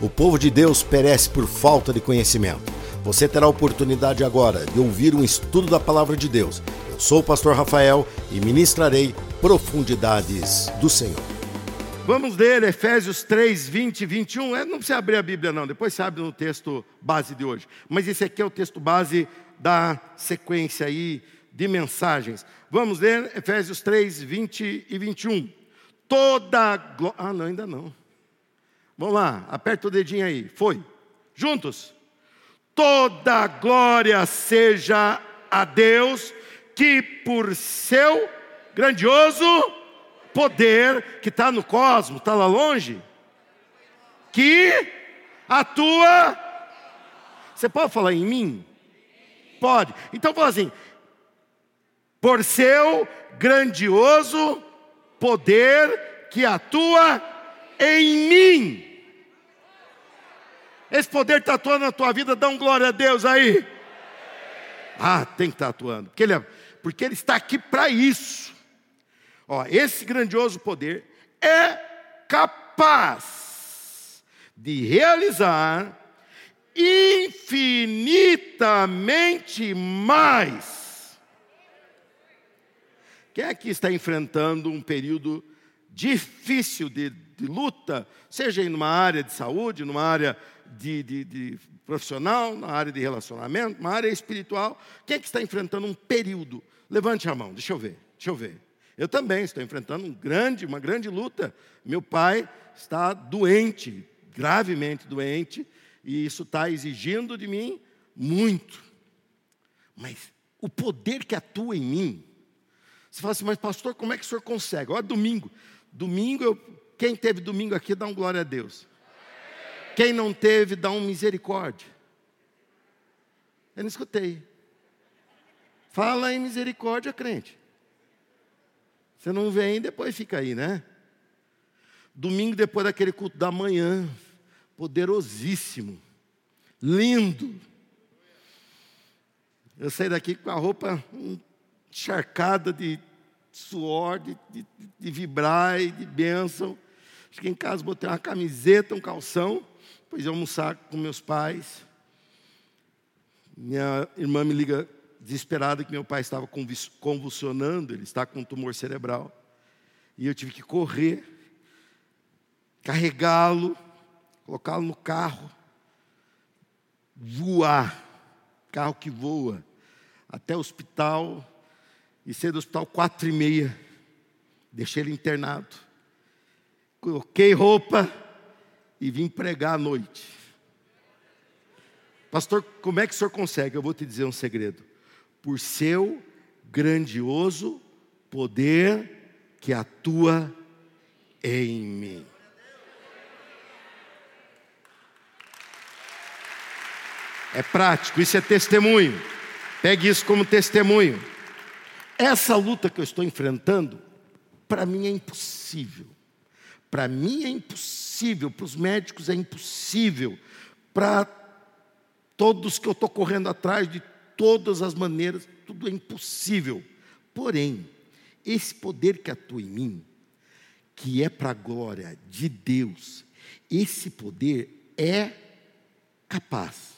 O povo de Deus perece por falta de conhecimento. Você terá a oportunidade agora de ouvir um estudo da palavra de Deus. Eu sou o pastor Rafael e ministrarei profundidades do Senhor. Vamos ler Efésios 3, 20 e 21. É, não precisa abrir a Bíblia, não, depois você no texto base de hoje. Mas esse aqui é o texto base da sequência aí de mensagens. Vamos ler Efésios 3, 20 e 21. Toda glória. Ah, não, ainda não. Vamos lá, aperta o dedinho aí. Foi. Juntos. Toda glória seja a Deus, que por seu grandioso poder, que está no cosmos, está lá longe, que atua. Você pode falar em mim? Pode. Então fala assim: por seu grandioso poder que atua em mim. Esse poder está atuando na tua vida, dá um glória a Deus aí. Ah, tem que estar tá atuando, porque ele, é, porque ele está aqui para isso. Ó, esse grandioso poder é capaz de realizar infinitamente mais. Quem aqui está enfrentando um período difícil de, de luta, seja em uma área de saúde, numa área de, de, de, profissional, na área de relacionamento, na área espiritual. Quem é que está enfrentando um período? Levante a mão, deixa eu ver, deixa eu ver. Eu também estou enfrentando um grande, uma grande luta. Meu pai está doente, gravemente doente, e isso está exigindo de mim muito. Mas o poder que atua em mim, você fala assim, mas pastor, como é que o senhor consegue? Olha, domingo. Domingo, eu, quem teve domingo aqui, dá um glória a Deus. Quem não teve, dá um misericórdia. Eu não escutei. Fala em misericórdia, crente. Você não vem, depois fica aí, né? Domingo, depois daquele culto da manhã, poderosíssimo, lindo. Eu saí daqui com a roupa encharcada de suor, de, de, de vibrar e de bênção. Cheguei em casa, botei uma camiseta, um calção, depois eu almoçar com meus pais. Minha irmã me liga desesperada que meu pai estava convulsionando, ele está com um tumor cerebral. E eu tive que correr, carregá-lo, colocá-lo no carro, voar, carro que voa, até o hospital, e sair do hospital quatro e meia. Deixei ele internado. Coloquei roupa e vim pregar à noite. Pastor, como é que o senhor consegue? Eu vou te dizer um segredo por seu grandioso poder que atua em mim. É prático, isso é testemunho. Pegue isso como testemunho. Essa luta que eu estou enfrentando, para mim é impossível. Para mim é impossível, para os médicos é impossível, para todos que eu estou correndo atrás de todas as maneiras, tudo é impossível. Porém, esse poder que atua em mim, que é para a glória de Deus, esse poder é capaz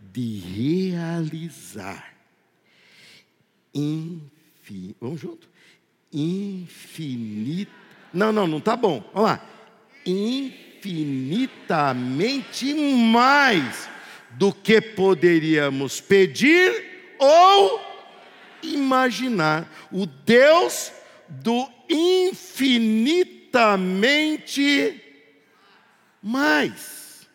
de realizar infinito. Vamos junto? Infinito. Não, não, não está bom. Vamos lá. Infinitamente mais do que poderíamos pedir ou imaginar. O Deus do infinitamente mais.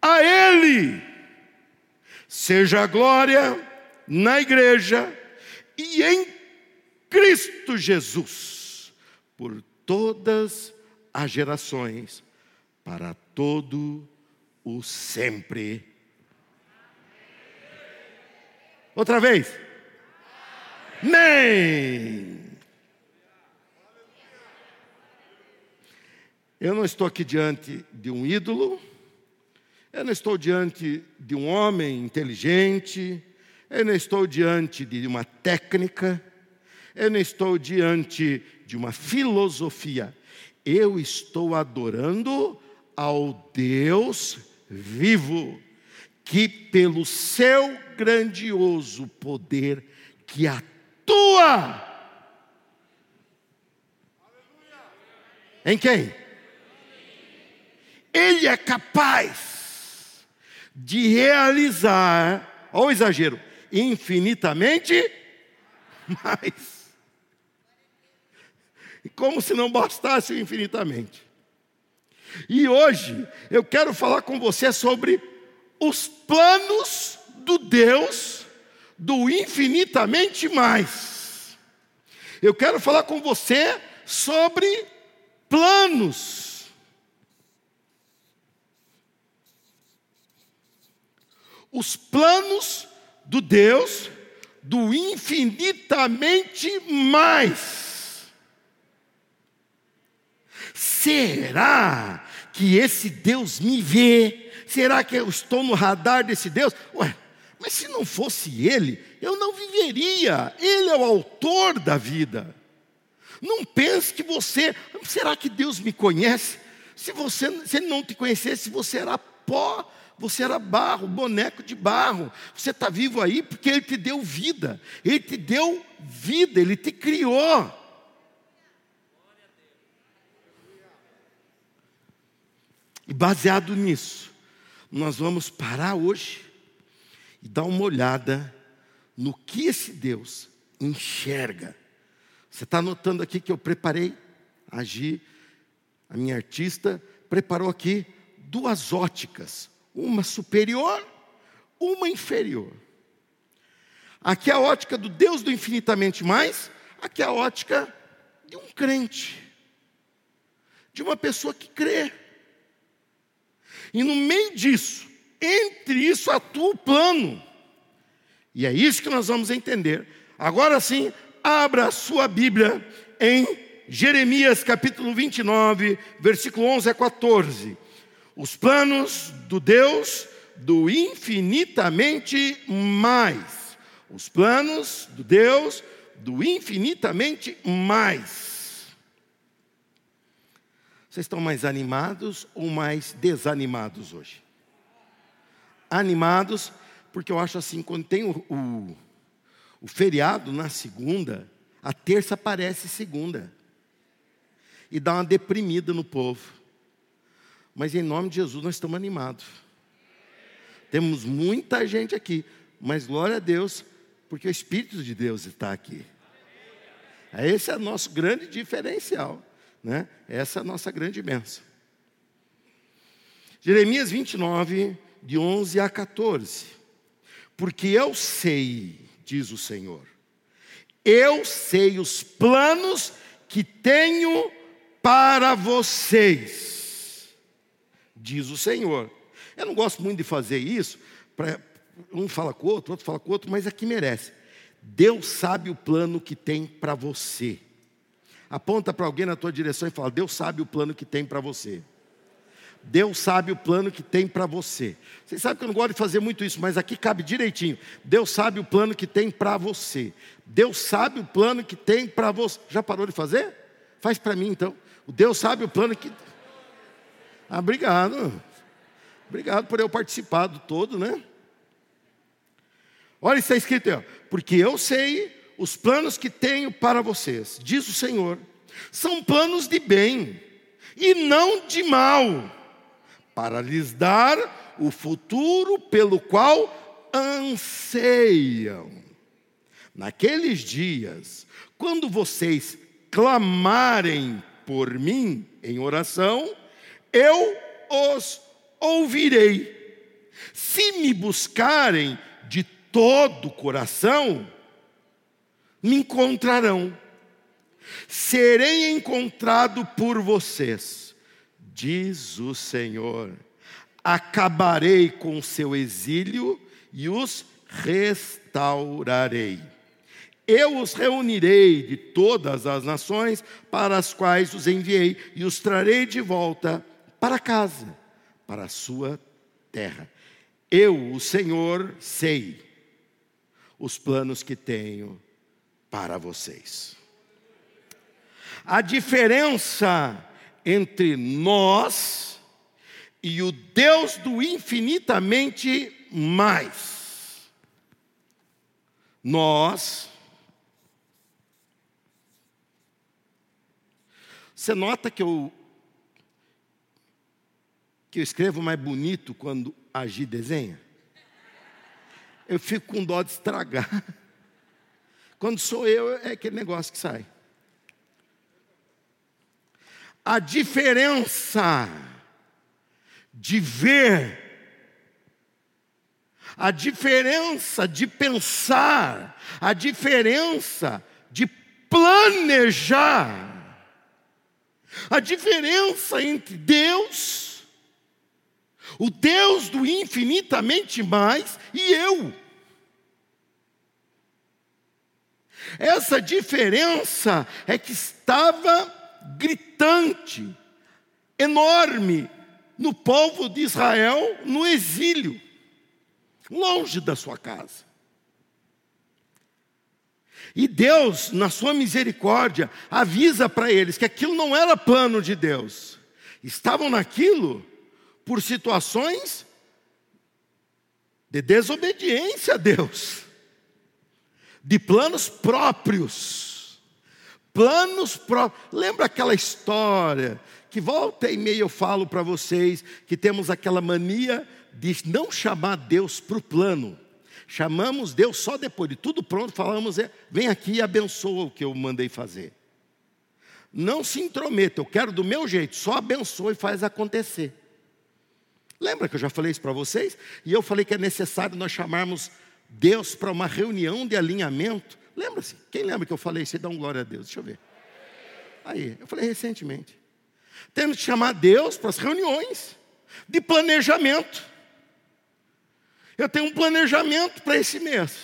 A Ele seja a glória na igreja e em Cristo Jesus por todas as gerações, para todo o sempre. Outra vez. Nem. Eu não estou aqui diante de um ídolo, eu não estou diante de um homem inteligente, eu não estou diante de uma técnica, eu não estou diante de uma filosofia. Eu estou adorando ao Deus vivo, que pelo seu grandioso poder que atua. Em quem? Ele é capaz de realizar, olha o exagero, infinitamente mais. Como se não bastasse infinitamente. E hoje eu quero falar com você sobre os planos do Deus do infinitamente mais. Eu quero falar com você sobre planos. Os planos do Deus do infinitamente mais. Será que esse Deus me vê? Será que eu estou no radar desse Deus? Ué, mas se não fosse Ele, eu não viveria. Ele é o autor da vida. Não pense que você, será que Deus me conhece? Se você, se Ele não te conhecesse, você era pó você era barro, boneco de barro. Você está vivo aí porque Ele te deu vida. Ele te deu vida, Ele te criou. E baseado nisso, nós vamos parar hoje e dar uma olhada no que esse Deus enxerga. Você está notando aqui que eu preparei, Agi, a minha artista, preparou aqui duas óticas uma superior, uma inferior. Aqui é a ótica do Deus do infinitamente mais, aqui é a ótica de um crente, de uma pessoa que crê. E no meio disso, entre isso atua o plano. E é isso que nós vamos entender. Agora sim, abra a sua Bíblia em Jeremias capítulo 29, versículo 11 a 14. Os planos do Deus do infinitamente mais. Os planos do Deus do infinitamente mais. Vocês estão mais animados ou mais desanimados hoje? Animados, porque eu acho assim, quando tem o, o, o feriado na segunda, a terça parece segunda. E dá uma deprimida no povo. Mas em nome de Jesus nós estamos animados. Temos muita gente aqui, mas glória a Deus, porque o Espírito de Deus está aqui. Esse é o nosso grande diferencial, né? Essa é a nossa grande bênção. Jeremias 29, de 11 a 14. Porque eu sei, diz o Senhor, eu sei os planos que tenho para vocês diz o Senhor. Eu não gosto muito de fazer isso, pra, um fala com o outro, outro fala com o outro, mas aqui merece. Deus sabe o plano que tem para você. Aponta para alguém na tua direção e fala: Deus sabe o plano que tem para você. Deus sabe o plano que tem para você. Vocês sabem que eu não gosto de fazer muito isso, mas aqui cabe direitinho. Deus sabe o plano que tem para você. Deus sabe o plano que tem para você. Já parou de fazer? Faz para mim então. O Deus sabe o plano que ah, obrigado. Obrigado por eu participar do todo, né? Olha, está escrito aí, ó, porque eu sei os planos que tenho para vocês, diz o Senhor, são planos de bem e não de mal, para lhes dar o futuro pelo qual anseiam. Naqueles dias, quando vocês clamarem por mim em oração, eu os ouvirei. Se me buscarem de todo o coração, me encontrarão. Serei encontrado por vocês, diz o Senhor. Acabarei com seu exílio e os restaurarei. Eu os reunirei de todas as nações para as quais os enviei e os trarei de volta para casa, para a sua terra. Eu, o Senhor, sei os planos que tenho para vocês. A diferença entre nós e o Deus do infinitamente mais. Nós. Você nota que eu que eu escrevo mais bonito quando a Gi desenha? Eu fico com dó de estragar. Quando sou eu, é aquele negócio que sai. A diferença de ver, a diferença de pensar, a diferença de planejar, a diferença entre Deus o Deus do infinitamente mais e eu. Essa diferença é que estava gritante, enorme, no povo de Israel no exílio, longe da sua casa. E Deus, na sua misericórdia, avisa para eles que aquilo não era plano de Deus. Estavam naquilo por situações de desobediência a Deus, de planos próprios. Planos próprios. Lembra aquela história que volta e meia eu falo para vocês que temos aquela mania de não chamar Deus para o plano. Chamamos Deus só depois de tudo pronto, falamos, é, vem aqui e abençoa o que eu mandei fazer. Não se intrometa, eu quero do meu jeito, só abençoa e faz acontecer. Lembra que eu já falei isso para vocês? E eu falei que é necessário nós chamarmos Deus para uma reunião de alinhamento. Lembra-se? Quem lembra que eu falei isso? Dá um glória a Deus. Deixa eu ver. Aí, eu falei recentemente. Temos que chamar Deus para as reuniões de planejamento. Eu tenho um planejamento para esse mês.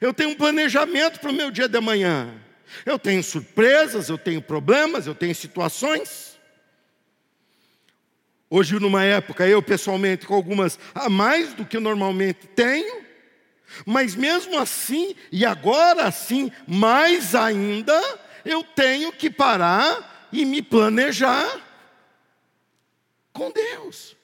Eu tenho um planejamento para o meu dia de amanhã. Eu tenho surpresas, eu tenho problemas, eu tenho situações. Hoje, numa época, eu pessoalmente, com algumas a mais do que normalmente tenho, mas mesmo assim, e agora sim, mais ainda, eu tenho que parar e me planejar com Deus.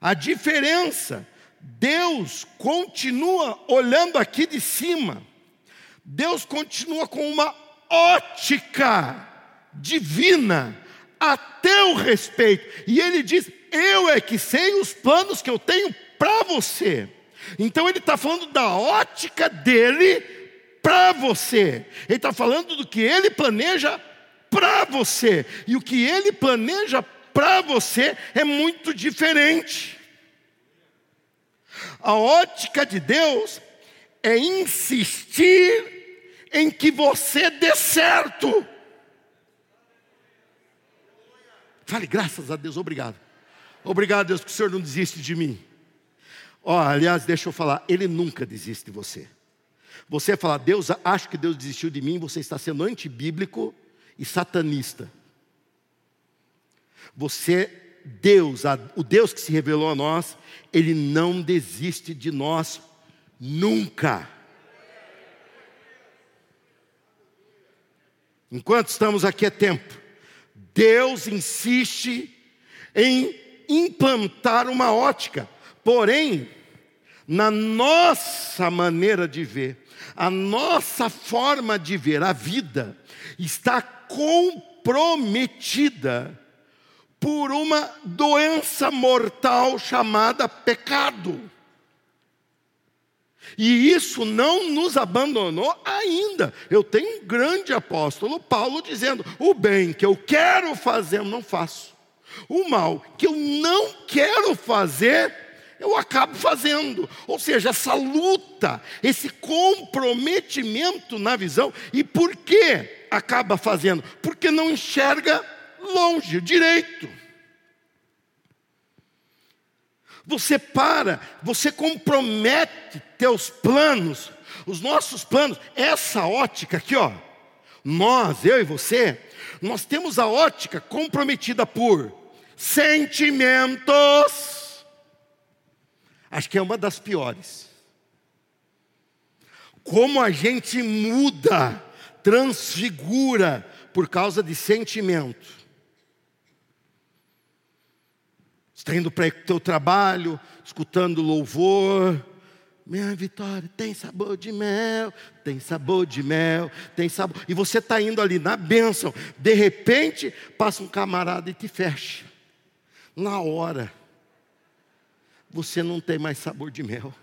A diferença, Deus continua olhando aqui de cima, Deus continua com uma ótica divina a teu respeito. E ele diz: Eu é que sei os planos que eu tenho para você. Então ele está falando da ótica dele para você. Ele está falando do que ele planeja para você. E o que ele planeja para você é muito diferente. A ótica de Deus é insistir em que você dê certo. Fale, graças a Deus, obrigado. Obrigado, Deus, que o Senhor não desiste de mim. Ó, oh, aliás, deixa eu falar, Ele nunca desiste de você. Você falar, Deus, acho que Deus desistiu de mim, você está sendo antibíblico e satanista. Você, Deus, o Deus que se revelou a nós, Ele não desiste de nós nunca. Enquanto estamos aqui é tempo Deus insiste em implantar uma ótica, porém, na nossa maneira de ver, a nossa forma de ver a vida está comprometida por uma doença mortal chamada pecado. E isso não nos abandonou ainda. Eu tenho um grande apóstolo, Paulo, dizendo: o bem que eu quero fazer, eu não faço. O mal que eu não quero fazer, eu acabo fazendo. Ou seja, essa luta, esse comprometimento na visão. E por que acaba fazendo? Porque não enxerga longe, direito. Você para, você compromete teus planos, os nossos planos, essa ótica aqui, ó. Nós, eu e você, nós temos a ótica comprometida por sentimentos. Acho que é uma das piores. Como a gente muda, transfigura por causa de sentimento. Está indo para o teu trabalho, escutando louvor. Minha vitória tem sabor de mel, tem sabor de mel, tem sabor. E você está indo ali na bênção. De repente, passa um camarada e te fecha. Na hora, você não tem mais sabor de mel.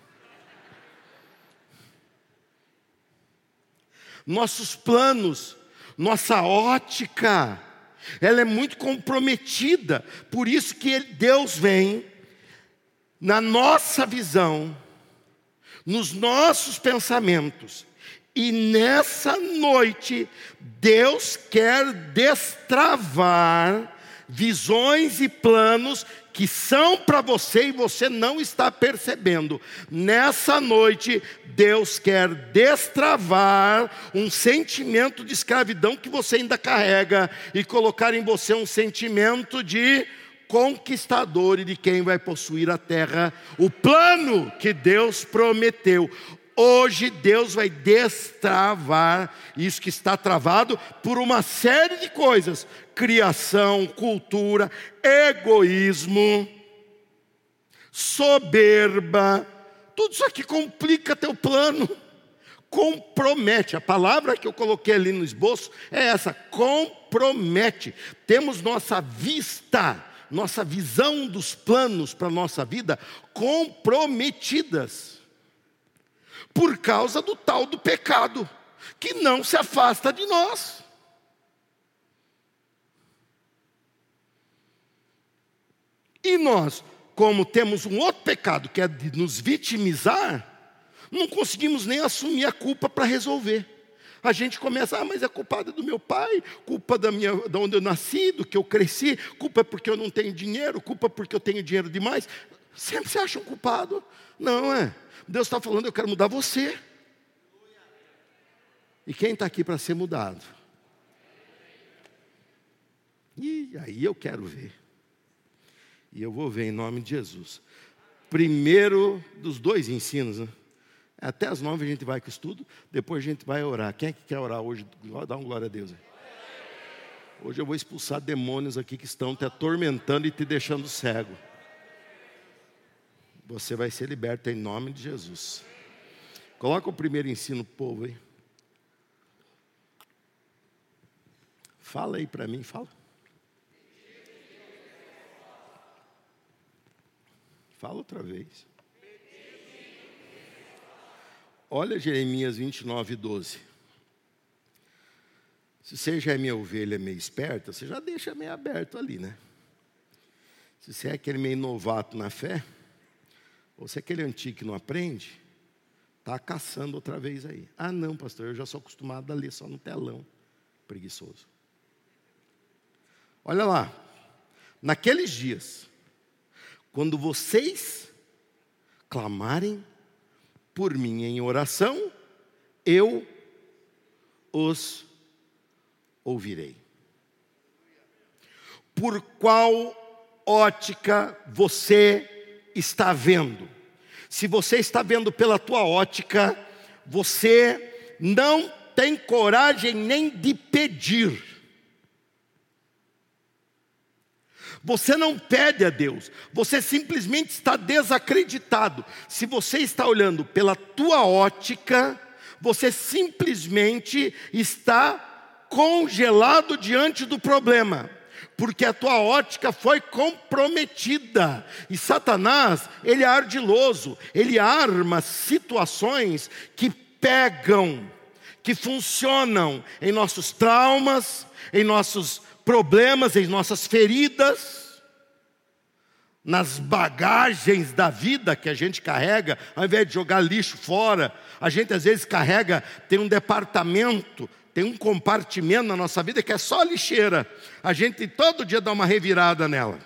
nossos planos, nossa ótica, ela é muito comprometida. Por isso que Deus vem na nossa visão, nos nossos pensamentos. E nessa noite, Deus quer destravar visões e planos que são para você e você não está percebendo. Nessa noite, Deus quer destravar um sentimento de escravidão que você ainda carrega e colocar em você um sentimento de conquistador e de quem vai possuir a terra, o plano que Deus prometeu. Hoje Deus vai destravar isso que está travado por uma série de coisas: criação, cultura, egoísmo, soberba. Tudo isso aqui complica teu plano. Compromete. A palavra que eu coloquei ali no esboço é essa: compromete. Temos nossa vista, nossa visão dos planos para a nossa vida comprometidas por causa do tal do pecado, que não se afasta de nós. E nós, como temos um outro pecado, que é de nos vitimizar, não conseguimos nem assumir a culpa para resolver. A gente começa, ah, mas é culpada do meu pai, culpa da minha, da onde eu nasci, do que eu cresci, culpa porque eu não tenho dinheiro, culpa porque eu tenho dinheiro demais. Sempre se acha um culpado. Não é. Deus está falando, eu quero mudar você. E quem está aqui para ser mudado? E aí eu quero ver. E eu vou ver em nome de Jesus. Primeiro dos dois ensinos, né? Até as nove a gente vai com estudo, depois a gente vai orar. Quem é que quer orar hoje? Dá um glória a Deus. Hoje eu vou expulsar demônios aqui que estão te atormentando e te deixando cego. Você vai ser liberto em nome de Jesus. Coloca o primeiro ensino, povo, aí. Fala aí para mim, fala. Fala outra vez. Olha Jeremias 29, 12. Se você já é minha ovelha meio esperta, você já deixa meio aberto ali, né? Se você é aquele meio novato na fé, ou se é aquele antigo que não aprende, está caçando outra vez aí. Ah, não, pastor, eu já sou acostumado a ler só no telão. Preguiçoso. Olha lá, naqueles dias, quando vocês clamarem por mim em oração, eu os ouvirei. Por qual ótica você está vendo. Se você está vendo pela tua ótica, você não tem coragem nem de pedir. Você não pede a Deus, você simplesmente está desacreditado. Se você está olhando pela tua ótica, você simplesmente está congelado diante do problema porque a tua ótica foi comprometida. E Satanás, ele é ardiloso, ele arma situações que pegam, que funcionam em nossos traumas, em nossos problemas, em nossas feridas, nas bagagens da vida que a gente carrega, ao invés de jogar lixo fora, a gente às vezes carrega, tem um departamento tem um compartimento na nossa vida que é só lixeira. A gente todo dia dá uma revirada nela.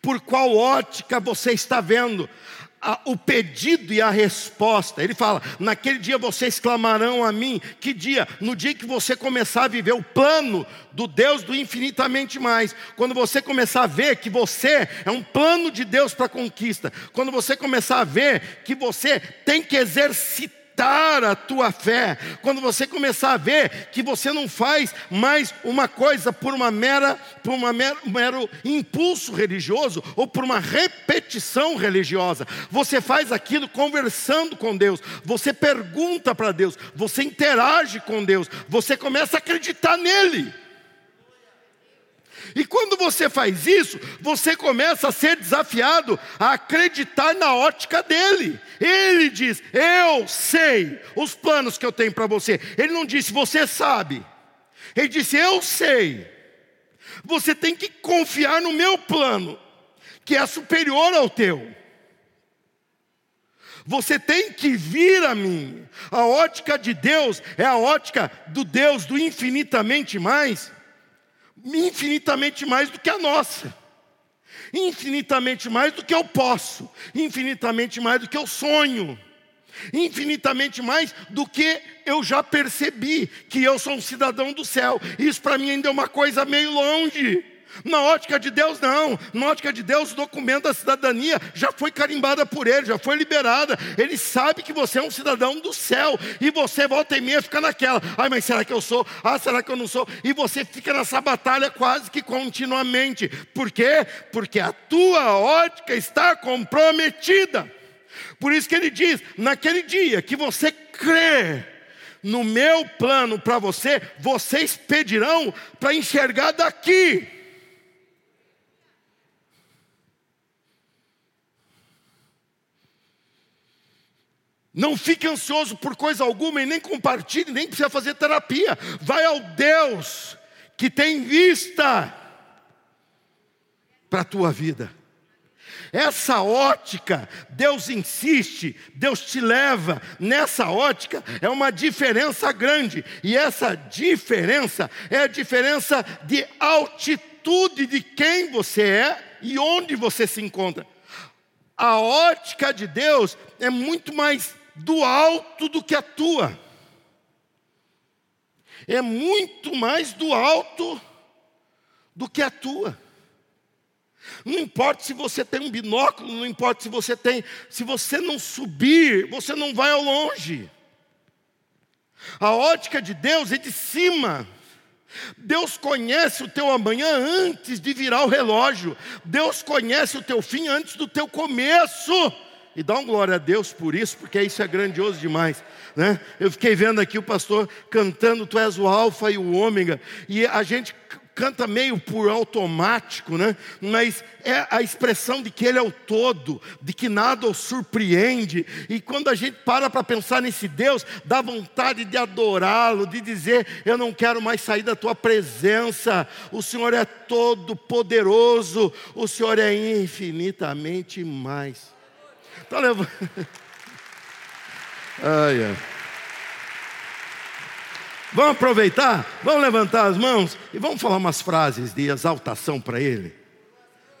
Por qual ótica você está vendo a, o pedido e a resposta? Ele fala: naquele dia vocês clamarão a mim. Que dia? No dia que você começar a viver o plano do Deus do infinitamente mais. Quando você começar a ver que você é um plano de Deus para conquista. Quando você começar a ver que você tem que exercitar aumentar a tua fé, quando você começar a ver que você não faz mais uma coisa por uma mera, por uma mero, mero impulso religioso ou por uma repetição religiosa, você faz aquilo conversando com Deus, você pergunta para Deus, você interage com Deus, você começa a acreditar nele. E quando você faz isso, você começa a ser desafiado a acreditar na ótica dele. Ele diz: Eu sei os planos que eu tenho para você. Ele não disse, você sabe. Ele disse, Eu sei. Você tem que confiar no meu plano, que é superior ao teu. Você tem que vir a mim. A ótica de Deus é a ótica do Deus do infinitamente mais infinitamente mais do que a nossa, infinitamente mais do que eu posso, infinitamente mais do que eu sonho, infinitamente mais do que eu já percebi que eu sou um cidadão do céu. Isso para mim ainda é uma coisa meio longe. Na ótica de Deus, não. Na ótica de Deus, o documento da cidadania já foi carimbada por ele, já foi liberada. Ele sabe que você é um cidadão do céu. E você volta e meia fica naquela. Ai, mas será que eu sou? Ah, será que eu não sou? E você fica nessa batalha quase que continuamente. Por quê? Porque a tua ótica está comprometida. Por isso que ele diz: naquele dia que você crê no meu plano para você, vocês pedirão para enxergar daqui. Não fique ansioso por coisa alguma e nem compartilhe, nem precisa fazer terapia. Vai ao Deus que tem vista para a tua vida. Essa ótica, Deus insiste, Deus te leva nessa ótica, é uma diferença grande, e essa diferença é a diferença de altitude de quem você é e onde você se encontra. A ótica de Deus é muito mais do alto do que a tua. É muito mais do alto do que a tua. Não importa se você tem um binóculo, não importa se você tem, se você não subir, você não vai ao longe. A ótica de Deus é de cima. Deus conhece o teu amanhã antes de virar o relógio. Deus conhece o teu fim antes do teu começo. E dá um glória a Deus por isso, porque isso é grandioso demais. Né? Eu fiquei vendo aqui o pastor cantando, Tu és o Alfa e o Ômega, e a gente canta meio por automático, né? mas é a expressão de que Ele é o todo, de que nada o surpreende, e quando a gente para para pensar nesse Deus, dá vontade de adorá-lo, de dizer: Eu não quero mais sair da tua presença, o Senhor é todo poderoso, o Senhor é infinitamente mais. Está levando. Ai, ai. Vamos aproveitar? Vamos levantar as mãos e vamos falar umas frases de exaltação para ele.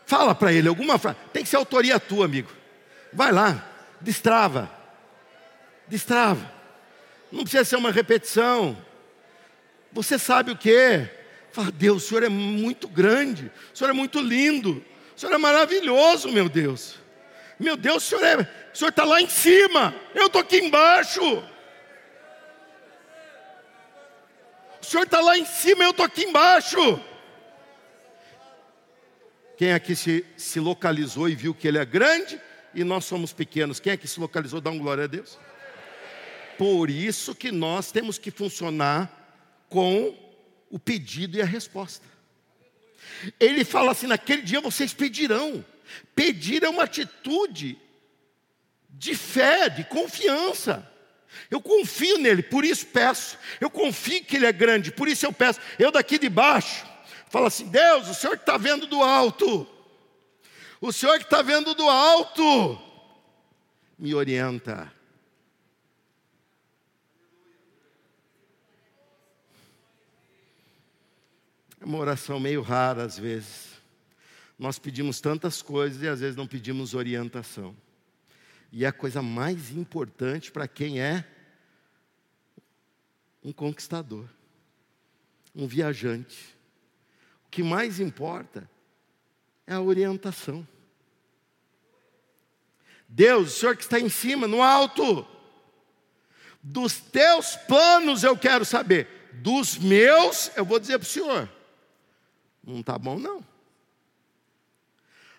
Fala para ele alguma frase. Tem que ser autoria tua, amigo. Vai lá, destrava. Destrava. Não precisa ser uma repetição. Você sabe o que. Fala, Deus, o Senhor é muito grande. O Senhor é muito lindo. O Senhor é maravilhoso, meu Deus. Meu Deus, o senhor é, está lá em cima, eu estou aqui embaixo. O senhor está lá em cima, eu estou aqui embaixo. Quem aqui se, se localizou e viu que ele é grande e nós somos pequenos? Quem aqui se localizou, dá um glória a Deus. Por isso que nós temos que funcionar com o pedido e a resposta. Ele fala assim: naquele dia vocês pedirão. Pedir é uma atitude de fé, de confiança. Eu confio nele, por isso peço. Eu confio que ele é grande, por isso eu peço. Eu daqui de baixo, falo assim: Deus, o Senhor que está vendo do alto, o Senhor que está vendo do alto, me orienta. É uma oração meio rara às vezes. Nós pedimos tantas coisas e às vezes não pedimos orientação. E é a coisa mais importante para quem é um conquistador, um viajante. O que mais importa é a orientação. Deus, o Senhor que está em cima, no alto, Dos teus planos eu quero saber. Dos meus, eu vou dizer para o senhor. Não está bom, não.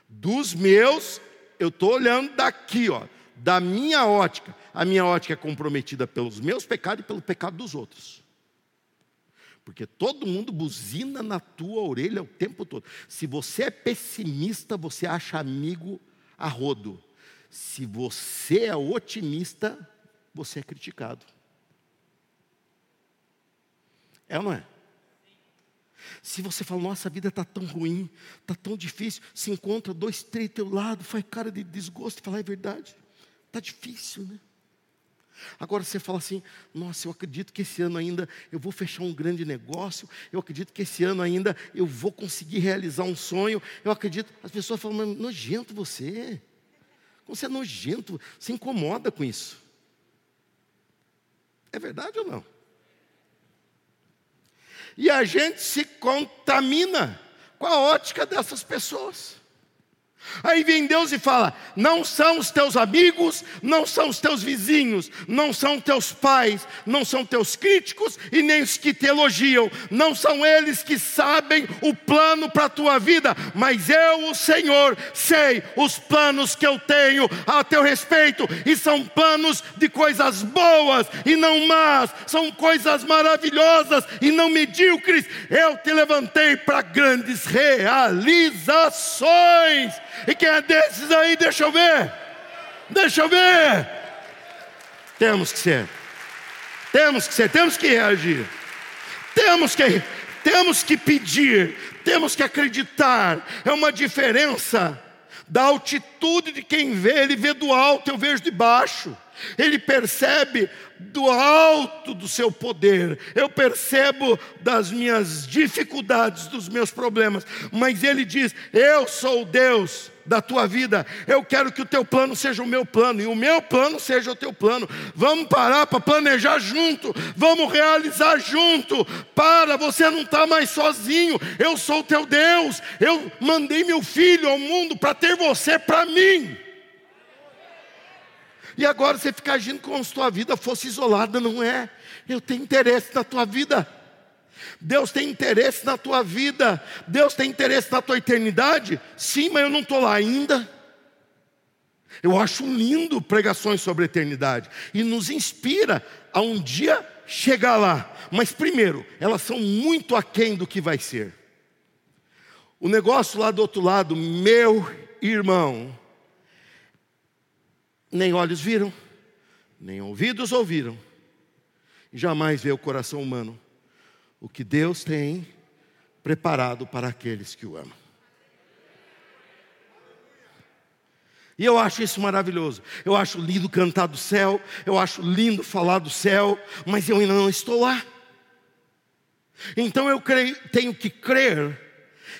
Dos meus, eu estou olhando daqui, ó, da minha ótica. A minha ótica é comprometida pelos meus pecados e pelo pecado dos outros. Porque todo mundo buzina na tua orelha o tempo todo. Se você é pessimista, você acha amigo a rodo. Se você é otimista, você é criticado. É ou não é? Se você fala, nossa, a vida está tão ruim, está tão difícil, se encontra dois, três teu lado, faz cara de desgosto e fala, é verdade, está difícil, né? Agora você fala assim: nossa, eu acredito que esse ano ainda eu vou fechar um grande negócio, eu acredito que esse ano ainda eu vou conseguir realizar um sonho. Eu acredito, as pessoas falam, mas nojento você, você é nojento, você incomoda com isso. É verdade ou não? E a gente se contamina com a ótica dessas pessoas. Aí vem Deus e fala: não são os teus amigos, não são os teus vizinhos, não são teus pais, não são teus críticos e nem os que te elogiam, não são eles que sabem o plano para a tua vida, mas eu, o Senhor, sei os planos que eu tenho a teu respeito, e são planos de coisas boas e não más, são coisas maravilhosas e não medíocres. Eu te levantei para grandes realizações. E quem é desses aí, deixa eu ver. Deixa eu ver. Temos que ser. Temos que ser, temos que reagir. Temos que temos que pedir, temos que acreditar. É uma diferença da altitude de quem vê, ele vê do alto, eu vejo de baixo. Ele percebe do alto do seu poder, eu percebo das minhas dificuldades, dos meus problemas, mas ele diz: Eu sou Deus da tua vida, eu quero que o teu plano seja o meu plano, e o meu plano seja o teu plano. Vamos parar para planejar junto, vamos realizar junto. Para, você não está mais sozinho, eu sou o teu Deus, eu mandei meu filho ao mundo para ter você para mim. E agora você fica agindo como se tua vida fosse isolada, não é? Eu tenho interesse na tua vida. Deus tem interesse na tua vida. Deus tem interesse na tua eternidade. Sim, mas eu não estou lá ainda. Eu acho lindo pregações sobre a eternidade e nos inspira a um dia chegar lá. Mas primeiro, elas são muito aquém do que vai ser. O negócio lá do outro lado, meu irmão, nem olhos viram, nem ouvidos ouviram, e jamais vê o coração humano o que Deus tem preparado para aqueles que o amam. E eu acho isso maravilhoso. Eu acho lindo cantar do céu, eu acho lindo falar do céu, mas eu ainda não estou lá. Então eu creio, tenho que crer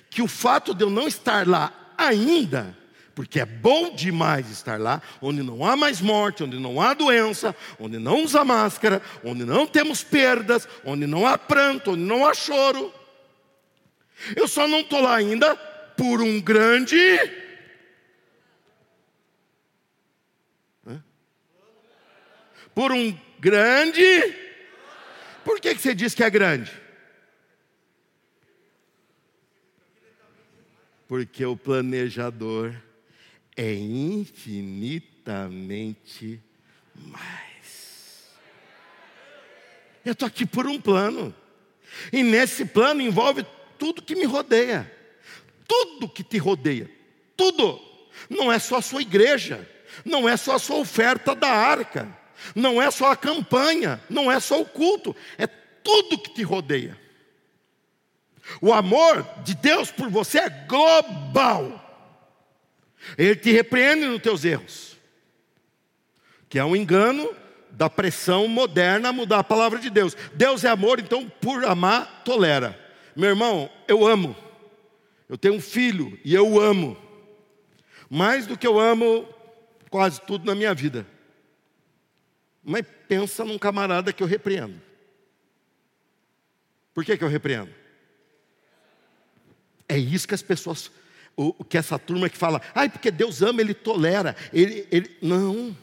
que o fato de eu não estar lá ainda porque é bom demais estar lá, onde não há mais morte, onde não há doença, onde não usa máscara, onde não temos perdas, onde não há pranto, onde não há choro. Eu só não estou lá ainda por um grande. Por um grande. Por que, que você diz que é grande? Porque o planejador é infinitamente mais. Eu estou aqui por um plano, e nesse plano envolve tudo que me rodeia, tudo que te rodeia, tudo. Não é só a sua igreja, não é só a sua oferta da arca, não é só a campanha, não é só o culto, é tudo que te rodeia. O amor de Deus por você é global. Ele te repreende nos teus erros, que é um engano da pressão moderna a mudar a palavra de Deus. Deus é amor, então por amar, tolera. Meu irmão, eu amo. Eu tenho um filho e eu amo. Mais do que eu amo quase tudo na minha vida. Mas pensa num camarada que eu repreendo. Por que, que eu repreendo? É isso que as pessoas o, que essa turma que fala, ai, porque Deus ama, Ele tolera. Ele, ele... Não.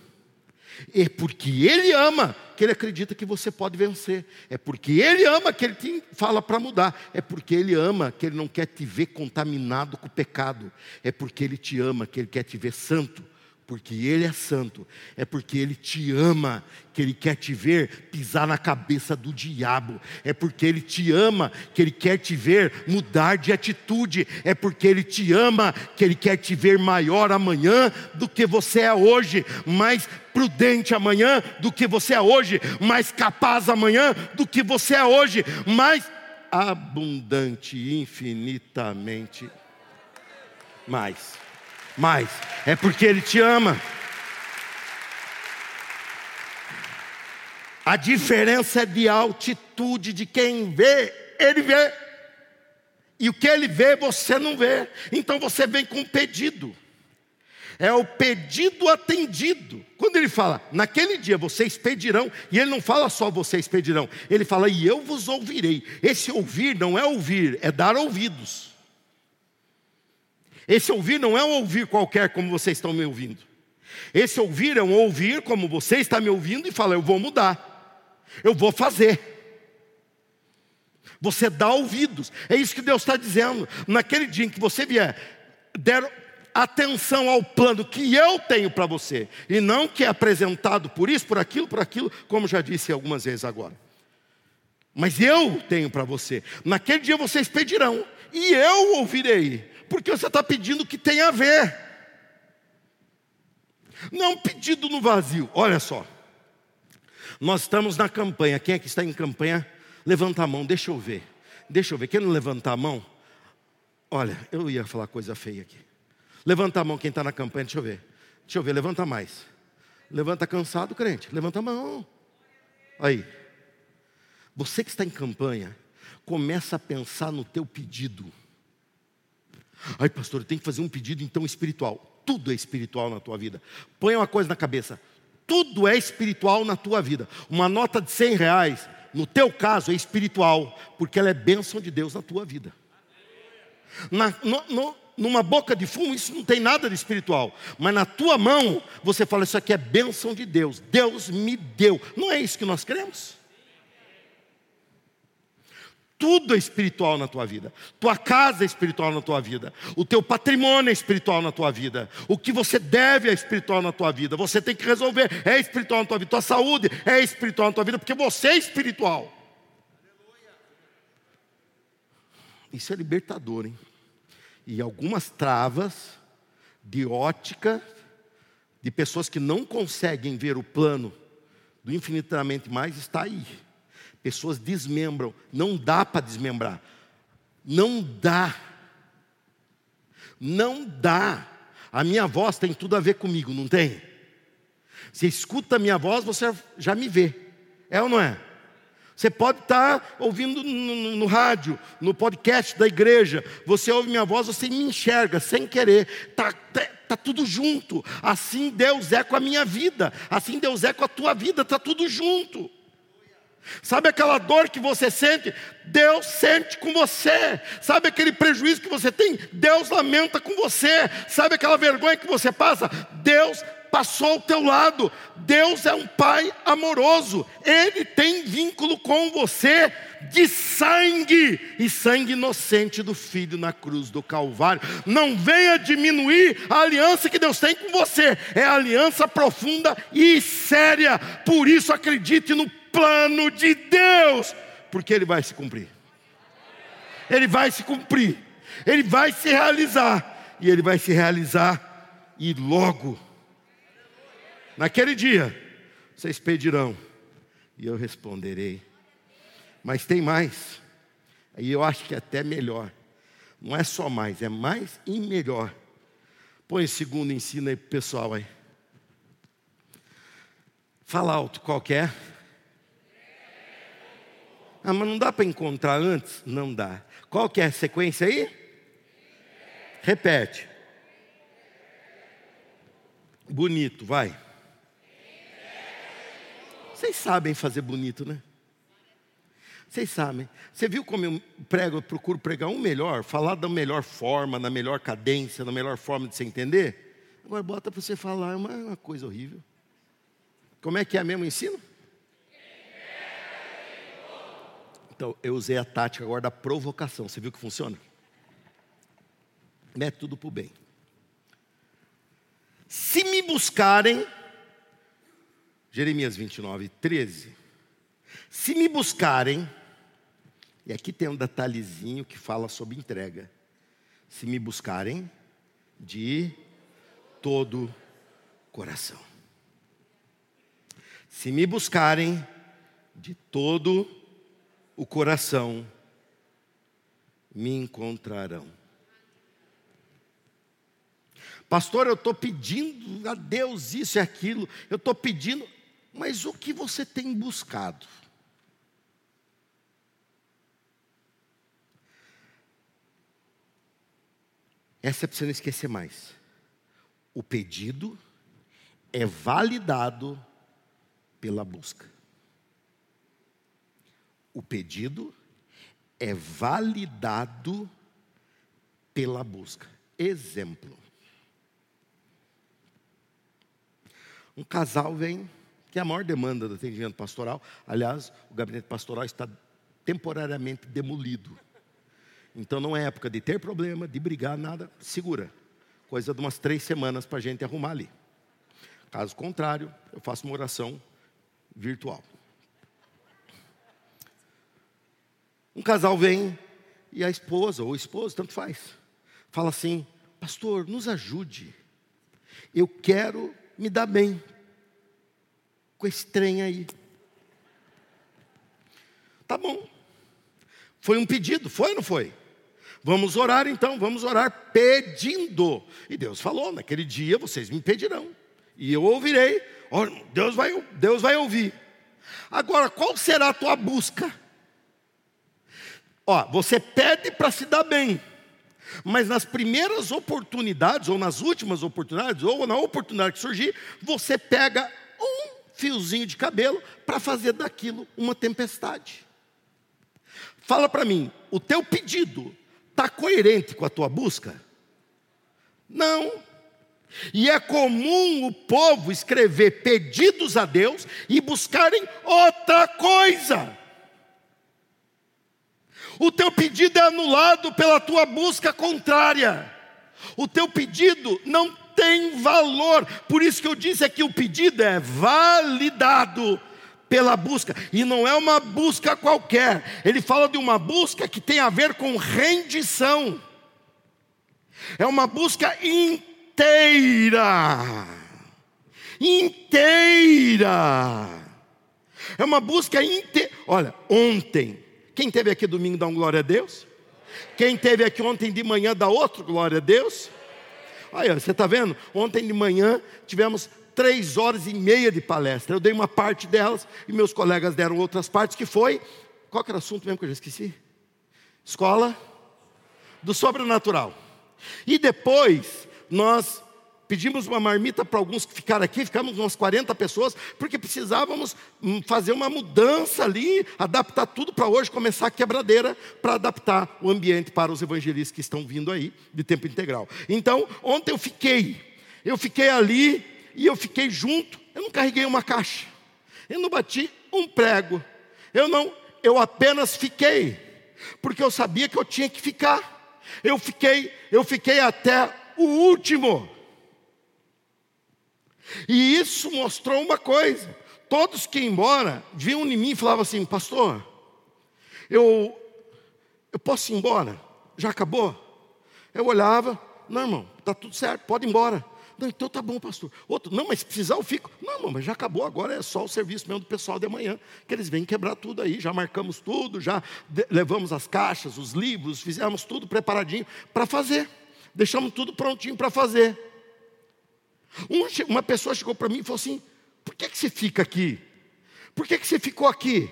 É porque Ele ama que Ele acredita que você pode vencer. É porque Ele ama que Ele te fala para mudar. É porque Ele ama que Ele não quer te ver contaminado com o pecado. É porque Ele te ama que Ele quer te ver santo porque Ele é santo, é porque Ele te ama, que Ele quer te ver pisar na cabeça do diabo, é porque Ele te ama, que Ele quer te ver mudar de atitude, é porque Ele te ama, que Ele quer te ver maior amanhã do que você é hoje, mais prudente amanhã do que você é hoje, mais capaz amanhã do que você é hoje, mais abundante, infinitamente mais mais, é porque Ele te ama. A diferença é de altitude de quem vê, Ele vê. E o que Ele vê, você não vê. Então você vem com um pedido. É o pedido atendido. Quando ele fala, naquele dia vocês pedirão, e ele não fala só vocês pedirão, ele fala, e eu vos ouvirei. Esse ouvir não é ouvir, é dar ouvidos. Esse ouvir não é um ouvir qualquer como vocês estão me ouvindo. Esse ouvir é um ouvir como você está me ouvindo e fala: Eu vou mudar, eu vou fazer. Você dá ouvidos, é isso que Deus está dizendo. Naquele dia em que você vier, der atenção ao plano que eu tenho para você, e não que é apresentado por isso, por aquilo, por aquilo, como já disse algumas vezes agora. Mas eu tenho para você. Naquele dia vocês pedirão, e eu ouvirei porque você está pedindo que tem a ver. Não pedido no vazio. Olha só. Nós estamos na campanha. Quem é que está em campanha? Levanta a mão, deixa eu ver. Deixa eu ver. Quem não levantar a mão? Olha, eu ia falar coisa feia aqui. Levanta a mão quem está na campanha, deixa eu ver. Deixa eu ver, levanta mais. Levanta cansado, crente. Levanta a mão. Aí. Você que está em campanha, começa a pensar no teu pedido. Ai, pastor, tem que fazer um pedido então espiritual. Tudo é espiritual na tua vida. Põe uma coisa na cabeça. Tudo é espiritual na tua vida. Uma nota de 100 reais, no teu caso, é espiritual, porque ela é bênção de Deus na tua vida. Na, no, no, numa boca de fumo, isso não tem nada de espiritual. Mas na tua mão, você fala: Isso aqui é bênção de Deus. Deus me deu. Não é isso que nós queremos? Tudo é espiritual na tua vida. Tua casa é espiritual na tua vida. O teu patrimônio é espiritual na tua vida. O que você deve é espiritual na tua vida. Você tem que resolver, é espiritual na tua vida. Tua saúde é espiritual na tua vida, porque você é espiritual. Isso é libertador, hein? E algumas travas de ótica de pessoas que não conseguem ver o plano do infinitamente mais está aí. Pessoas desmembram, não dá para desmembrar. Não dá. Não dá. A minha voz tem tudo a ver comigo, não tem? Você escuta a minha voz, você já me vê. É ou não é? Você pode estar ouvindo no, no, no, rádio, no podcast da igreja. Você ouve minha voz, você me enxerga sem querer. Está tá, tá tudo junto. Assim Deus é com a minha vida. Assim Deus é com a tua vida. Está tudo junto. Sabe aquela dor que você sente? Deus sente com você. Sabe aquele prejuízo que você tem? Deus lamenta com você. Sabe aquela vergonha que você passa? Deus passou ao teu lado. Deus é um pai amoroso. Ele tem vínculo com você de sangue e sangue inocente do filho na cruz do Calvário. Não venha diminuir a aliança que Deus tem com você. É aliança profunda e séria. Por isso acredite no plano de Deus, porque ele vai se cumprir. Ele vai se cumprir, ele vai se realizar, e ele vai se realizar e logo. Naquele dia, vocês pedirão, e eu responderei. Mas tem mais, e eu acho que é até melhor. Não é só mais, é mais e melhor. Põe segundo ensino aí para o pessoal aí. Fala alto, qual é? Ah, mas não dá para encontrar antes? Não dá. Qual que é a sequência aí? Repete. Bonito, vai. Vocês sabem fazer bonito, né? Vocês sabem. Você viu como eu prego, eu procuro pregar um melhor, falar da melhor forma, na melhor cadência, na melhor forma de se entender? Agora bota para você falar, é uma, uma coisa horrível. Como é que é mesmo o ensino? Então, eu usei a tática agora da provocação. Você viu que funciona? Mete tudo para o bem. Se me buscarem, Jeremias 29, 13. Se me buscarem, e aqui tem um detalhezinho que fala sobre entrega. Se me buscarem de todo coração. Se me buscarem de todo o coração, me encontrarão. Pastor, eu estou pedindo a Deus isso e aquilo, eu estou pedindo, mas o que você tem buscado? Essa é você não esquecer mais. O pedido é validado pela busca. O pedido é validado pela busca. Exemplo. Um casal vem, que é a maior demanda do atendimento pastoral. Aliás, o gabinete pastoral está temporariamente demolido. Então não é época de ter problema, de brigar, nada, segura. Coisa de umas três semanas para a gente arrumar ali. Caso contrário, eu faço uma oração virtual. Um casal vem e a esposa, ou o esposo, tanto faz, fala assim: Pastor, nos ajude. Eu quero me dar bem com esse trem aí. Tá bom. Foi um pedido, foi ou não foi? Vamos orar então, vamos orar pedindo. E Deus falou: naquele dia vocês me pedirão, e eu ouvirei. Deus vai, Deus vai ouvir. Agora, qual será a tua busca? Ó, você pede para se dar bem, mas nas primeiras oportunidades, ou nas últimas oportunidades, ou na oportunidade que surgir, você pega um fiozinho de cabelo para fazer daquilo uma tempestade. Fala para mim, o teu pedido Está coerente com a tua busca? Não. E é comum o povo escrever pedidos a Deus e buscarem outra coisa. O teu pedido é anulado pela tua busca contrária. O teu pedido não tem valor. Por isso que eu disse aqui: o pedido é validado pela busca, e não é uma busca qualquer, ele fala de uma busca que tem a ver com rendição, é uma busca inteira, inteira, é uma busca inteira. Olha, ontem, quem teve aqui domingo dá um glória a Deus? Quem teve aqui ontem de manhã dá outro glória a Deus? Olha, você está vendo? Ontem de manhã tivemos três horas e meia de palestra. Eu dei uma parte delas e meus colegas deram outras partes, que foi. Qual que era o assunto mesmo que eu já esqueci? Escola do sobrenatural. E depois nós pedimos uma marmita para alguns que ficaram aqui, ficamos umas 40 pessoas, porque precisávamos hum, fazer uma mudança ali, adaptar tudo para hoje, começar a quebradeira, para adaptar o ambiente para os evangelistas que estão vindo aí, de tempo integral. Então, ontem eu fiquei, eu fiquei ali e eu fiquei junto. Eu não carreguei uma caixa, eu não bati um prego, eu não, eu apenas fiquei, porque eu sabia que eu tinha que ficar. Eu fiquei, eu fiquei até o último. E isso mostrou uma coisa. Todos que iam embora viam em mim e falavam assim, pastor, eu, eu posso ir embora? Já acabou? Eu olhava, não, irmão, está tudo certo, pode ir embora. Não, então tá bom, pastor. Outro, não, mas se precisar eu fico. Não, mas já acabou, agora é só o serviço mesmo do pessoal de manhã, que eles vêm quebrar tudo aí, já marcamos tudo, já levamos as caixas, os livros, fizemos tudo preparadinho para fazer. Deixamos tudo prontinho para fazer. Um, uma pessoa chegou para mim e falou assim: por que, que você fica aqui? Por que, que você ficou aqui?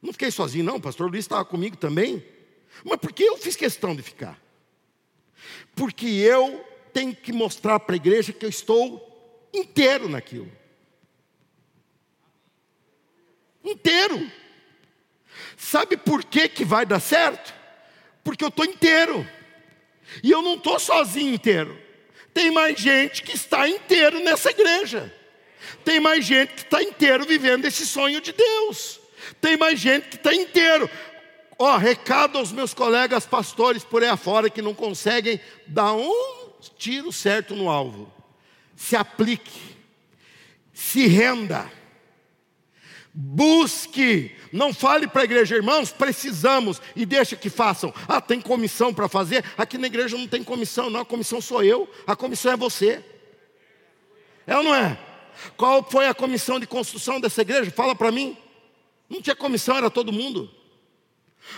Não fiquei sozinho, não, o pastor Luiz estava comigo também. Mas por que eu fiz questão de ficar? Porque eu tenho que mostrar para a igreja que eu estou inteiro naquilo. Inteiro. Sabe por que, que vai dar certo? Porque eu estou inteiro. E eu não estou sozinho inteiro. Tem mais gente que está inteiro nessa igreja. Tem mais gente que está inteiro vivendo esse sonho de Deus. Tem mais gente que está inteiro. Ó, recado aos meus colegas pastores por aí afora que não conseguem dar um tiro certo no alvo. Se aplique, se renda, busque. Não fale para a igreja, irmãos, precisamos e deixa que façam. Ah, tem comissão para fazer? Aqui na igreja não tem comissão, não. A comissão sou eu, a comissão é você. É ou não é? Qual foi a comissão de construção dessa igreja? Fala para mim. Não tinha comissão, era todo mundo.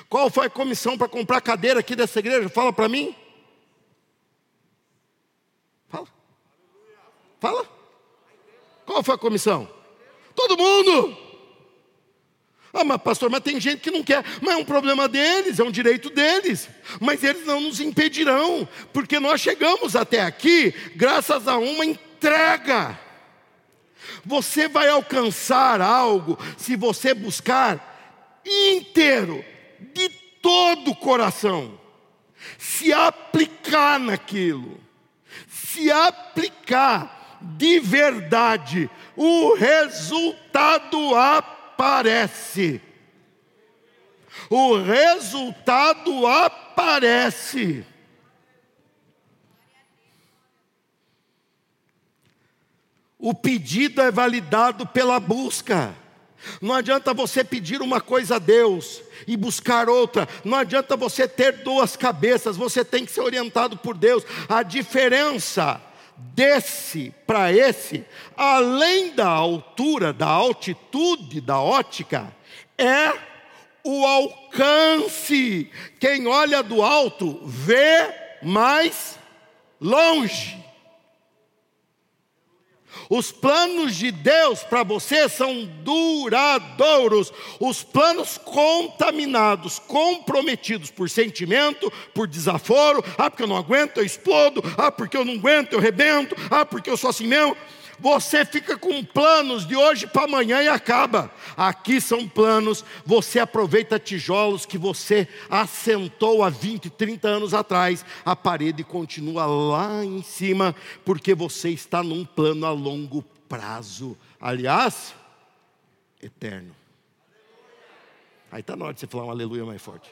Qual foi a comissão para comprar cadeira aqui dessa igreja? Fala para mim. Fala. Fala. Qual foi a comissão? Todo mundo. Ah, mas pastor, mas tem gente que não quer. Mas é um problema deles, é um direito deles. Mas eles não nos impedirão, porque nós chegamos até aqui graças a uma entrega. Você vai alcançar algo se você buscar inteiro, de todo o coração, se aplicar naquilo, se aplicar de verdade, o resultado aparece. O resultado aparece. O pedido é validado pela busca. Não adianta você pedir uma coisa a Deus e buscar outra. Não adianta você ter duas cabeças. Você tem que ser orientado por Deus. A diferença desse para esse, além da altura, da altitude, da ótica, é o alcance. Quem olha do alto vê mais longe. Os planos de Deus para você são duradouros. Os planos contaminados, comprometidos por sentimento, por desaforo. Ah, porque eu não aguento, eu explodo. Ah, porque eu não aguento, eu rebento. Ah, porque eu sou assim mesmo. Você fica com planos de hoje para amanhã e acaba. Aqui são planos, você aproveita tijolos que você assentou há 20, 30 anos atrás, a parede continua lá em cima, porque você está num plano a longo prazo. Aliás, eterno. Aí está na hora de você falar um aleluia mais forte.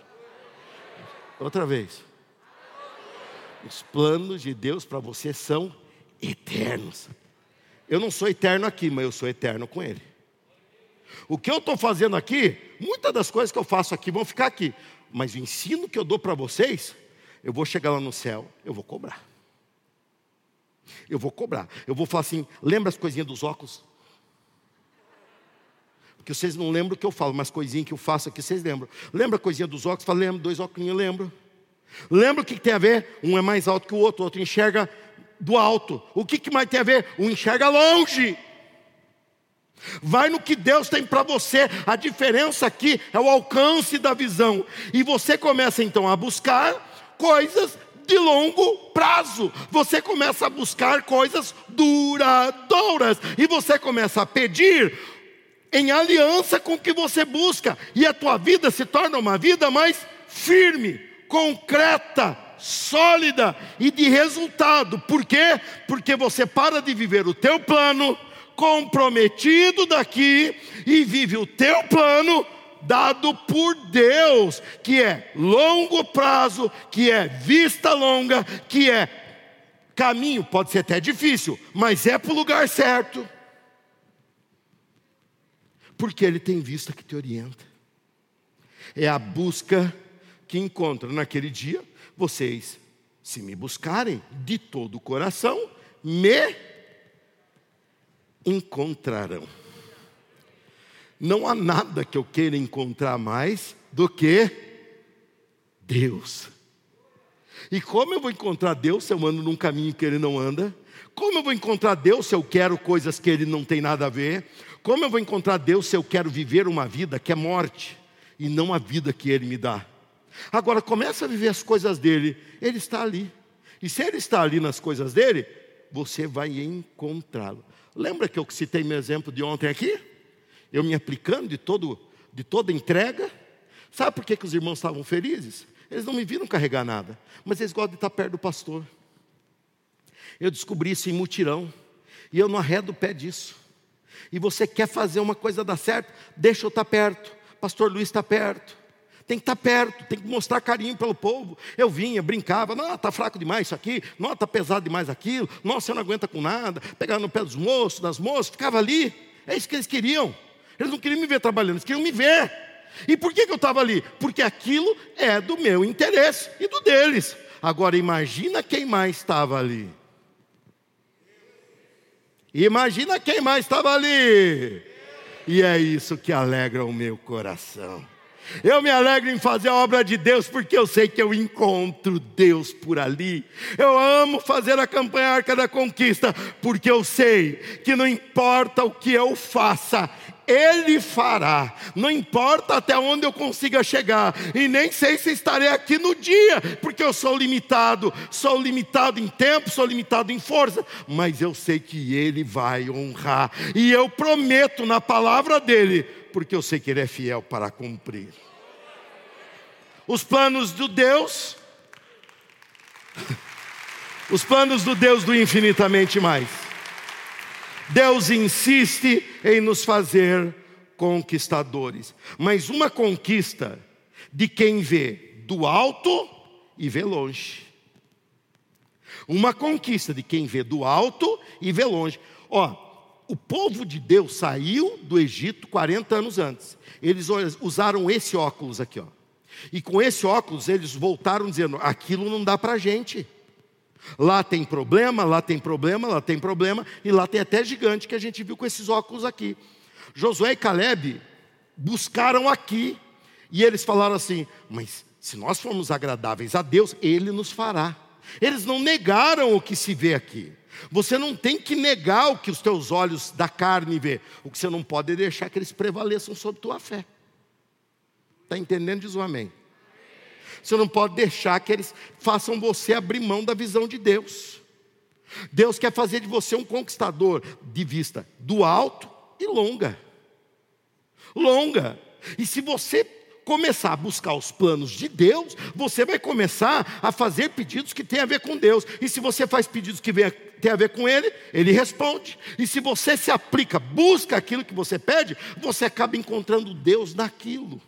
Outra vez. Os planos de Deus para você são eternos. Eu não sou eterno aqui, mas eu sou eterno com Ele. O que eu estou fazendo aqui, muitas das coisas que eu faço aqui vão ficar aqui, mas o ensino que eu dou para vocês, eu vou chegar lá no céu, eu vou cobrar. Eu vou cobrar. Eu vou falar assim: lembra as coisinhas dos óculos? Porque vocês não lembram o que eu falo, mas coisinha que eu faço aqui, vocês lembram. Lembra a coisinha dos óculos? Fala, lembro, dois óculos, lembro. Lembra o que tem a ver? Um é mais alto que o outro, o outro enxerga do alto. O que, que mais tem a ver? Um enxerga longe. Vai no que Deus tem para você. A diferença aqui é o alcance da visão. E você começa então a buscar coisas de longo prazo. Você começa a buscar coisas duradouras. E você começa a pedir em aliança com o que você busca. E a tua vida se torna uma vida mais firme, concreta, sólida e de resultado. Por quê? Porque você para de viver o teu plano comprometido daqui e vive o teu plano dado por Deus, que é longo prazo, que é vista longa, que é caminho, pode ser até difícil, mas é para o lugar certo. Porque ele tem vista que te orienta. É a busca que encontra naquele dia vocês, se me buscarem de todo o coração, me encontrarão. Não há nada que eu queira encontrar mais do que Deus. E como eu vou encontrar Deus se eu ando num caminho que Ele não anda? Como eu vou encontrar Deus se eu quero coisas que Ele não tem nada a ver? Como eu vou encontrar Deus se eu quero viver uma vida que é morte e não a vida que Ele me dá? Agora começa a viver as coisas dele, ele está ali. E se ele está ali nas coisas dele, você vai encontrá-lo. Lembra que eu citei meu exemplo de ontem aqui? Eu me aplicando de, todo, de toda entrega. Sabe por que, que os irmãos estavam felizes? Eles não me viram carregar nada, mas eles gostam de estar perto do pastor. Eu descobri isso em mutirão, e eu não arredo o pé disso. E você quer fazer uma coisa dar certo, deixa eu estar perto. Pastor Luiz está perto. Tem que estar perto, tem que mostrar carinho pelo povo. Eu vinha, brincava, não, está fraco demais isso aqui, não, está pesado demais aquilo, nossa, você não aguenta com nada, pegava no pé dos moços, das moças, ficava ali. É isso que eles queriam. Eles não queriam me ver trabalhando, eles queriam me ver. E por que, que eu estava ali? Porque aquilo é do meu interesse e do deles. Agora imagina quem mais estava ali. Imagina quem mais estava ali. E é isso que alegra o meu coração. Eu me alegro em fazer a obra de Deus porque eu sei que eu encontro Deus por ali. Eu amo fazer a campanha Arca da Conquista porque eu sei que não importa o que eu faça, ele fará, não importa até onde eu consiga chegar, e nem sei se estarei aqui no dia, porque eu sou limitado, sou limitado em tempo, sou limitado em força, mas eu sei que Ele vai honrar, e eu prometo na palavra dEle, porque eu sei que Ele é fiel para cumprir. Os planos do Deus, os planos do Deus do infinitamente mais. Deus insiste em nos fazer conquistadores, mas uma conquista de quem vê do alto e vê longe. Uma conquista de quem vê do alto e vê longe. Ó, o povo de Deus saiu do Egito 40 anos antes. Eles usaram esse óculos aqui, ó. E com esse óculos eles voltaram dizendo: aquilo não dá para gente. Lá tem problema, lá tem problema, lá tem problema, e lá tem até gigante que a gente viu com esses óculos aqui. Josué e Caleb buscaram aqui, e eles falaram assim: Mas se nós formos agradáveis a Deus, Ele nos fará. Eles não negaram o que se vê aqui. Você não tem que negar o que os teus olhos da carne vê. O que você não pode é deixar que eles prevaleçam sobre tua fé. Está entendendo? Diz o amém. Você não pode deixar que eles façam você abrir mão da visão de Deus. Deus quer fazer de você um conquistador de vista do alto e longa. Longa. E se você começar a buscar os planos de Deus, você vai começar a fazer pedidos que têm a ver com Deus. E se você faz pedidos que têm a ver com Ele, Ele responde. E se você se aplica, busca aquilo que você pede, você acaba encontrando Deus naquilo.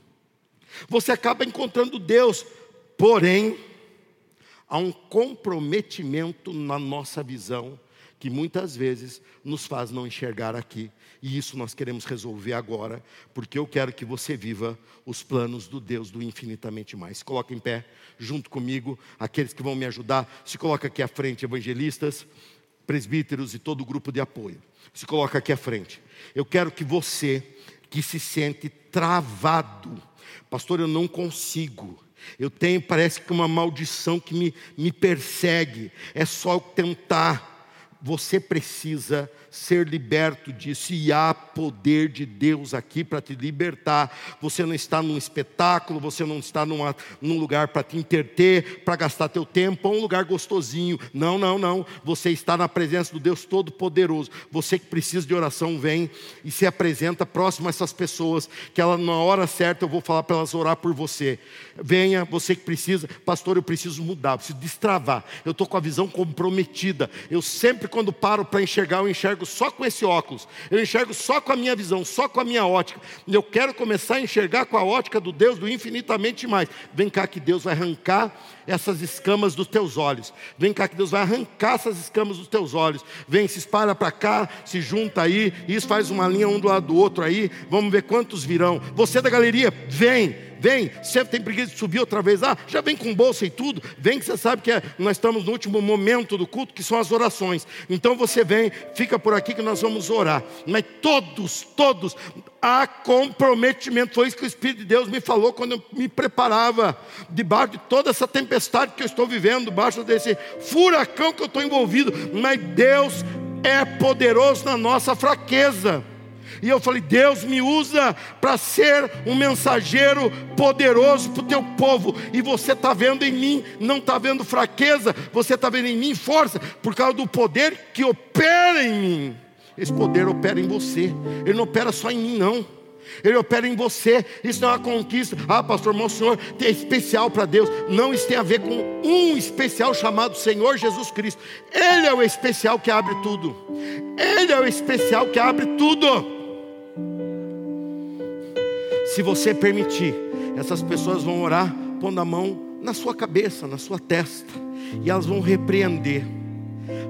Você acaba encontrando Deus Porém, há um comprometimento na nossa visão que muitas vezes nos faz não enxergar aqui. E isso nós queremos resolver agora, porque eu quero que você viva os planos do Deus do infinitamente mais. Coloca em pé, junto comigo, aqueles que vão me ajudar. Se coloca aqui à frente, evangelistas, presbíteros e todo o grupo de apoio. Se coloca aqui à frente. Eu quero que você, que se sente travado, pastor, eu não consigo. Eu tenho, parece que uma maldição que me, me persegue. É só tentar. Você precisa ser liberto disso, e há poder de Deus aqui para te libertar. Você não está num espetáculo, você não está numa, num lugar para te interter, para gastar teu tempo, ou um lugar gostosinho. Não, não, não. Você está na presença do Deus Todo-Poderoso. Você que precisa de oração, vem e se apresenta próximo a essas pessoas, que ela, na hora certa eu vou falar para elas orar por você. Venha, você que precisa, pastor, eu preciso mudar, preciso destravar. Eu estou com a visão comprometida. Eu sempre, quando paro para enxergar, eu enxergo só com esse óculos, eu enxergo só com a minha visão, só com a minha ótica. E eu quero começar a enxergar com a ótica do Deus do infinitamente mais. Vem cá que Deus vai arrancar essas escamas dos teus olhos. Vem cá que Deus vai arrancar essas escamas dos teus olhos. Vem, se espalha para cá, se junta aí, isso faz uma linha um do lado do outro aí. Vamos ver quantos virão. Você da galeria, vem vem, você tem preguiça de subir outra vez, ah, já vem com bolsa e tudo, vem que você sabe que é, nós estamos no último momento do culto, que são as orações. Então você vem, fica por aqui que nós vamos orar. Mas todos, todos, há comprometimento. Foi isso que o Espírito de Deus me falou quando eu me preparava, debaixo de toda essa tempestade que eu estou vivendo, debaixo desse furacão que eu estou envolvido. Mas Deus é poderoso na nossa fraqueza. E eu falei: Deus me usa para ser um mensageiro poderoso para o teu povo. E você está vendo em mim, não está vendo fraqueza, você está vendo em mim força, por causa do poder que opera em mim. Esse poder opera em você, ele não opera só em mim, não. Ele opera em você. Isso não é uma conquista. Ah, pastor, meu senhor é especial para Deus. Não, isso tem a ver com um especial chamado Senhor Jesus Cristo. Ele é o especial que abre tudo. Ele é o especial que abre tudo. Se você permitir, essas pessoas vão orar pondo a mão na sua cabeça, na sua testa, e elas vão repreender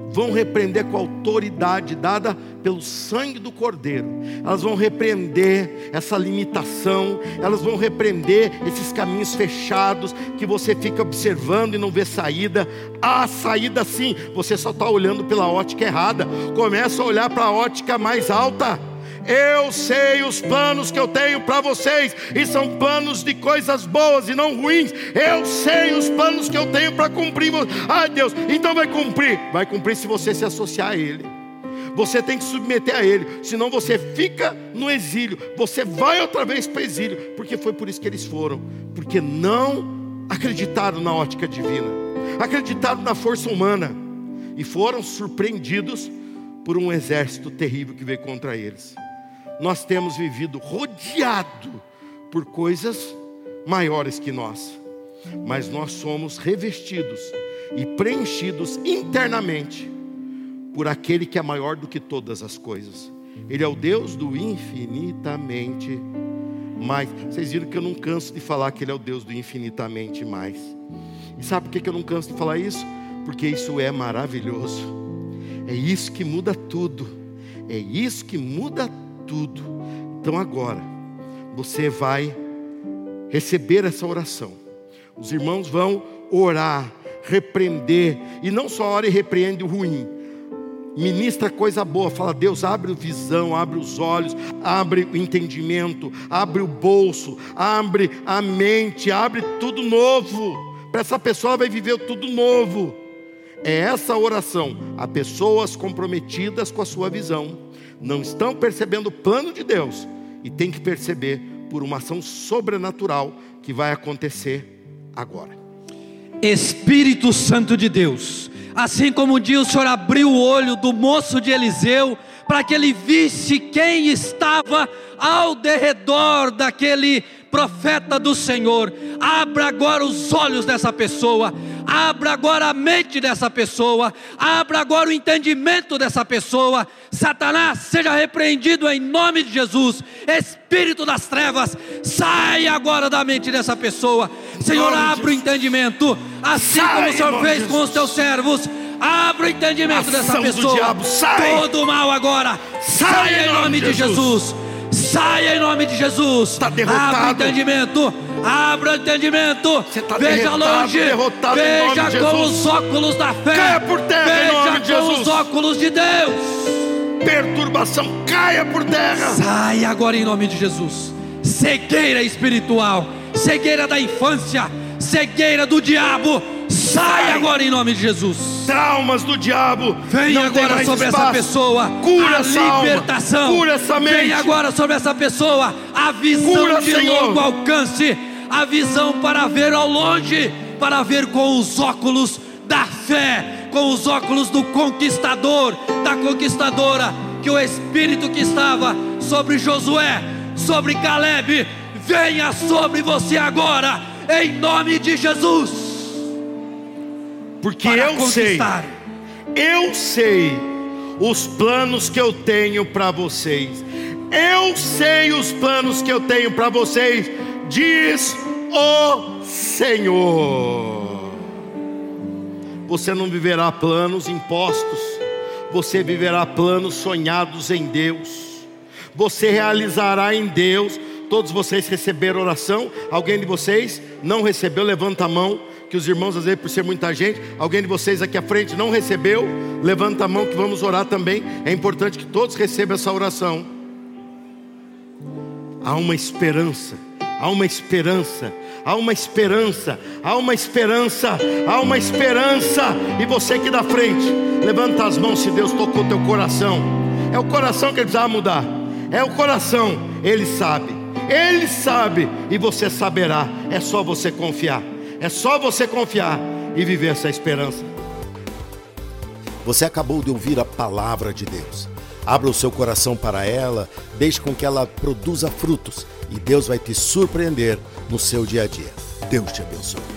vão repreender com a autoridade dada pelo sangue do Cordeiro. Elas vão repreender essa limitação, elas vão repreender esses caminhos fechados que você fica observando e não vê saída. Há saída sim, você só está olhando pela ótica errada. Começa a olhar para a ótica mais alta. Eu sei os planos que eu tenho para vocês, e são planos de coisas boas e não ruins. Eu sei os planos que eu tenho para cumprir. Ai Deus, então vai cumprir. Vai cumprir se você se associar a Ele. Você tem que submeter a Ele, senão você fica no exílio. Você vai outra vez para o exílio, porque foi por isso que eles foram, porque não acreditaram na ótica divina, acreditaram na força humana e foram surpreendidos por um exército terrível que veio contra eles nós temos vivido rodeado por coisas maiores que nós, mas nós somos revestidos e preenchidos internamente por aquele que é maior do que todas as coisas. Ele é o Deus do infinitamente mais. Vocês viram que eu não canso de falar que Ele é o Deus do infinitamente mais. E sabe por que eu não canso de falar isso? Porque isso é maravilhoso. É isso que muda tudo. É isso que muda tudo tudo. Então agora, você vai receber essa oração. Os irmãos vão orar, repreender, e não só ora e repreende o ruim, ministra coisa boa, fala, Deus, abre a visão, abre os olhos, abre o entendimento, abre o bolso, abre a mente, abre tudo novo. Para essa pessoa vai viver tudo novo. É essa oração a pessoas comprometidas com a sua visão não estão percebendo o plano de Deus e tem que perceber por uma ação sobrenatural que vai acontecer agora. Espírito Santo de Deus, assim como um dia o Senhor abriu o olho do moço de Eliseu para que ele visse quem estava ao derredor daquele profeta do Senhor. Abra agora os olhos dessa pessoa, abra agora a mente dessa pessoa, abra agora o entendimento dessa pessoa. Satanás, seja repreendido em nome de Jesus. Espírito das trevas, sai agora da mente dessa pessoa. Senhor, abra o entendimento, assim como o Senhor fez com os teus servos. Abra o entendimento dessa pessoa. Diabo, Todo mal agora, sai em nome de Jesus. Saia em nome de Jesus. Está derrotado. Abra o entendimento. Abra o entendimento. Tá Veja longe. Veja com os óculos da fé. Caia por terra Veja em nome de Jesus. com os óculos de Deus. Perturbação, caia por terra. Saia agora em nome de Jesus. Cegueira espiritual, cegueira da infância, cegueira do diabo. Sai agora em nome de Jesus traumas do diabo. Vem agora sobre espaço. essa pessoa cura a essa libertação. Alma. Cura essa mente. Vem agora sobre essa pessoa a visão cura, de Senhor. longo alcance, a visão para ver ao longe, para ver com os óculos da fé, com os óculos do conquistador, da conquistadora, que o espírito que estava sobre Josué, sobre Caleb, venha sobre você agora, em nome de Jesus porque eu conquistar. sei, eu sei os planos que eu tenho para vocês. Eu sei os planos que eu tenho para vocês, diz o Senhor. Você não viverá planos impostos, você viverá planos sonhados em Deus. Você realizará em Deus. Todos vocês receberam oração? Alguém de vocês não recebeu? Levanta a mão que os irmãos, às vezes, por ser muita gente, alguém de vocês aqui à frente não recebeu, levanta a mão que vamos orar também. É importante que todos recebam essa oração. Há uma esperança, há uma esperança, há uma esperança, há uma esperança, há uma esperança. E você aqui da frente, levanta as mãos se Deus tocou teu coração. É o coração que ele precisa mudar. É o coração, ele sabe. Ele sabe e você saberá. É só você confiar. É só você confiar e viver essa esperança. Você acabou de ouvir a palavra de Deus. Abra o seu coração para ela, deixe com que ela produza frutos e Deus vai te surpreender no seu dia a dia. Deus te abençoe.